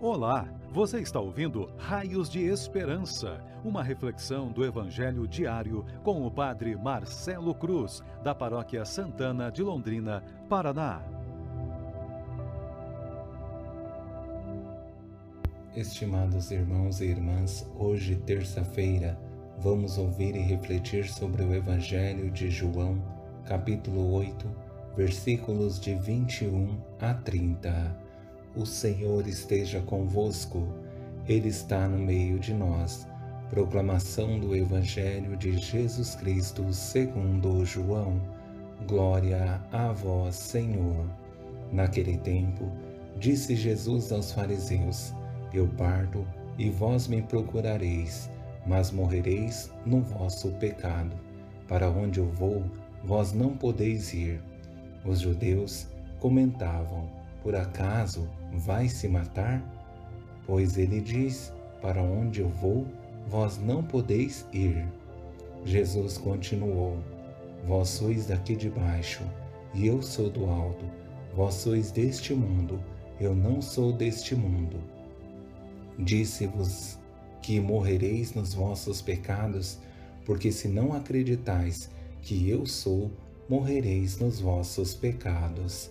Olá, você está ouvindo Raios de Esperança, uma reflexão do Evangelho diário com o Padre Marcelo Cruz, da Paróquia Santana de Londrina, Paraná. Estimados irmãos e irmãs, hoje, terça-feira, vamos ouvir e refletir sobre o Evangelho de João, capítulo 8, versículos de 21 a 30. O Senhor esteja convosco, Ele está no meio de nós. Proclamação do Evangelho de Jesus Cristo segundo João. Glória a vós, Senhor. Naquele tempo, disse Jesus aos fariseus: Eu parto e vós me procurareis, mas morrereis no vosso pecado. Para onde eu vou, vós não podeis ir. Os judeus comentavam: Por acaso vai se matar? Pois ele diz: Para onde eu vou, vós não podeis ir. Jesus continuou: Vós sois daqui de baixo, e eu sou do alto. Vós sois deste mundo, eu não sou deste mundo. Disse-vos que morrereis nos vossos pecados, porque se não acreditais que eu sou, morrereis nos vossos pecados.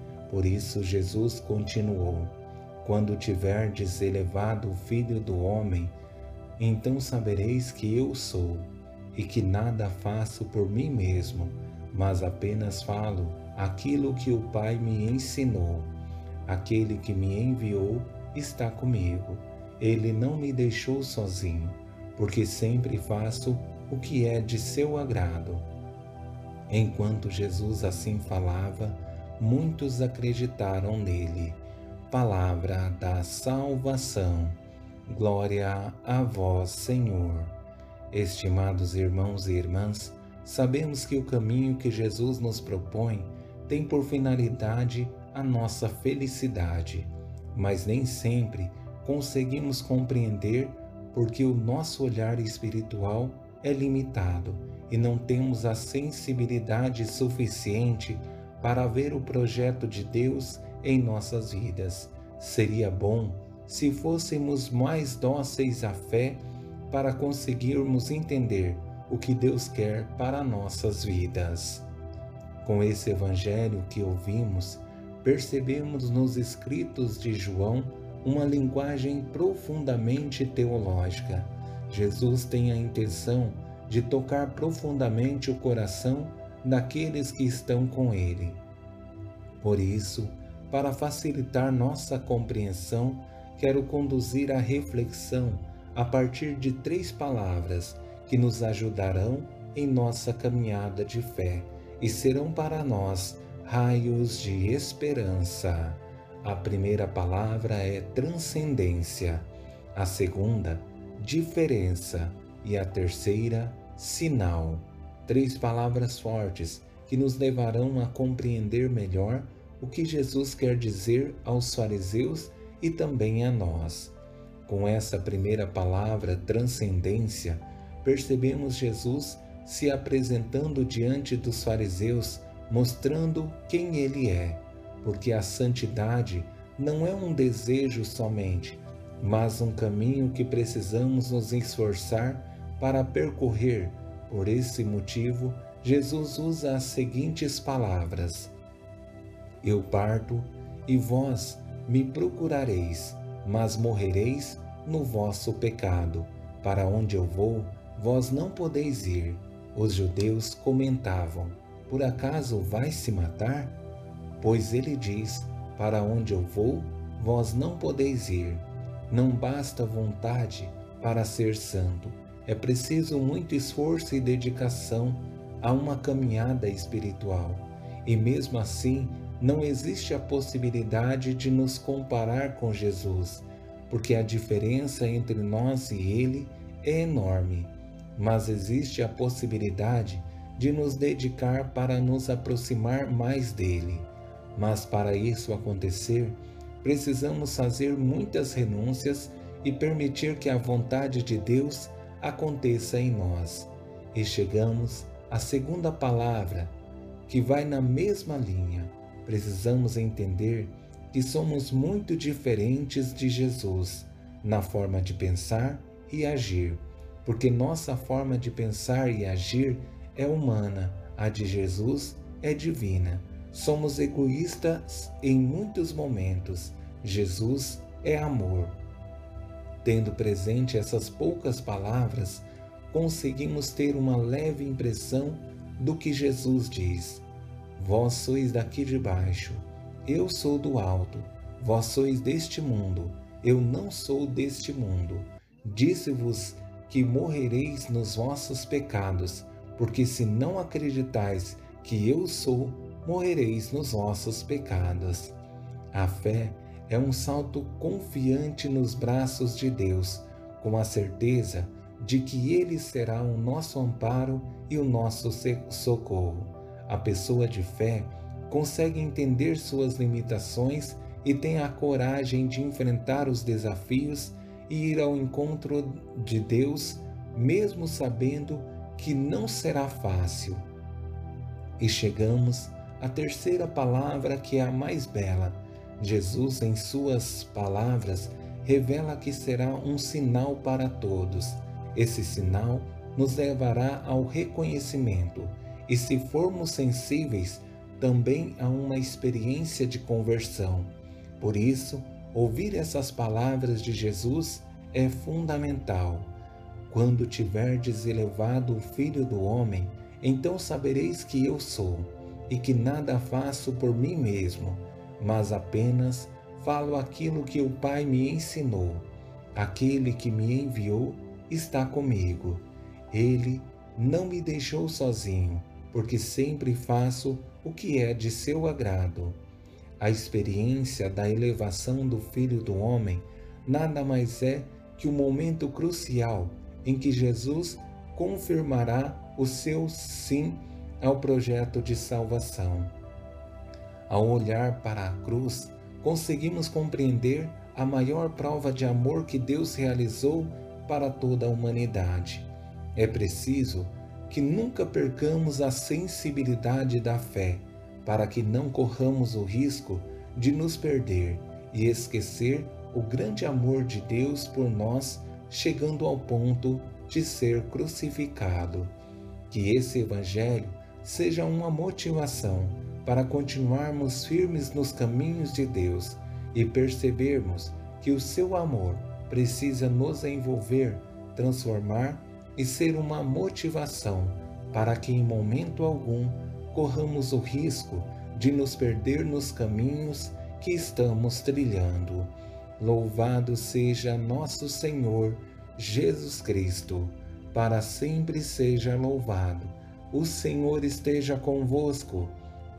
Por isso Jesus continuou: quando tiverdes elevado o Filho do Homem, então sabereis que eu sou, e que nada faço por mim mesmo, mas apenas falo aquilo que o Pai me ensinou. Aquele que me enviou está comigo. Ele não me deixou sozinho, porque sempre faço o que é de seu agrado. Enquanto Jesus assim falava, muitos acreditaram nele palavra da salvação. Glória a vós, Senhor. Estimados irmãos e irmãs, sabemos que o caminho que Jesus nos propõe tem por finalidade a nossa felicidade, mas nem sempre conseguimos compreender porque o nosso olhar espiritual é limitado e não temos a sensibilidade suficiente para ver o projeto de Deus em nossas vidas. Seria bom se fôssemos mais dóceis à fé para conseguirmos entender o que Deus quer para nossas vidas. Com esse evangelho que ouvimos, percebemos nos escritos de João uma linguagem profundamente teológica. Jesus tem a intenção de tocar profundamente o coração daqueles que estão com ele. Por isso, para facilitar nossa compreensão, quero conduzir a reflexão a partir de três palavras que nos ajudarão em nossa caminhada de fé e serão para nós raios de esperança. A primeira palavra é transcendência, a segunda, diferença e a terceira, sinal. Três palavras fortes que nos levarão a compreender melhor o que Jesus quer dizer aos fariseus e também a nós. Com essa primeira palavra, transcendência, percebemos Jesus se apresentando diante dos fariseus, mostrando quem ele é, porque a santidade não é um desejo somente, mas um caminho que precisamos nos esforçar para percorrer. Por esse motivo, Jesus usa as seguintes palavras: eu parto, e vós me procurareis, mas morrereis no vosso pecado. Para onde eu vou, vós não podeis ir. Os judeus comentavam: Por acaso vai se matar? Pois ele diz: Para onde eu vou, vós não podeis ir. Não basta vontade para ser santo, é preciso muito esforço e dedicação a uma caminhada espiritual. E mesmo assim, não existe a possibilidade de nos comparar com Jesus, porque a diferença entre nós e Ele é enorme, mas existe a possibilidade de nos dedicar para nos aproximar mais dele. Mas para isso acontecer, precisamos fazer muitas renúncias e permitir que a vontade de Deus aconteça em nós. E chegamos à segunda palavra, que vai na mesma linha. Precisamos entender que somos muito diferentes de Jesus na forma de pensar e agir, porque nossa forma de pensar e agir é humana, a de Jesus é divina. Somos egoístas em muitos momentos. Jesus é amor. Tendo presente essas poucas palavras, conseguimos ter uma leve impressão do que Jesus diz. Vós sois daqui de baixo, eu sou do alto. Vós sois deste mundo, eu não sou deste mundo. Disse-vos que morrereis nos vossos pecados, porque se não acreditais que eu sou, morrereis nos vossos pecados. A fé é um salto confiante nos braços de Deus, com a certeza de que Ele será o nosso amparo e o nosso socorro. A pessoa de fé consegue entender suas limitações e tem a coragem de enfrentar os desafios e ir ao encontro de Deus, mesmo sabendo que não será fácil. E chegamos à terceira palavra, que é a mais bela. Jesus, em suas palavras, revela que será um sinal para todos. Esse sinal nos levará ao reconhecimento, e se formos sensíveis, também a uma experiência de conversão. Por isso, ouvir essas palavras de Jesus é fundamental. Quando tiverdes elevado o Filho do Homem, então sabereis que eu sou, e que nada faço por mim mesmo, mas apenas falo aquilo que o Pai me ensinou. Aquele que me enviou está comigo. Ele não me deixou sozinho, porque sempre faço o que é de seu agrado. A experiência da elevação do Filho do Homem nada mais é que o momento crucial em que Jesus confirmará o seu sim ao projeto de salvação. Ao olhar para a cruz, conseguimos compreender a maior prova de amor que Deus realizou para toda a humanidade. É preciso que nunca percamos a sensibilidade da fé, para que não corramos o risco de nos perder e esquecer o grande amor de Deus por nós chegando ao ponto de ser crucificado. Que esse Evangelho seja uma motivação para continuarmos firmes nos caminhos de Deus e percebermos que o seu amor precisa nos envolver, transformar e ser uma motivação para que em momento algum corramos o risco de nos perder nos caminhos que estamos trilhando. Louvado seja nosso Senhor Jesus Cristo, para sempre seja louvado. O Senhor esteja convosco,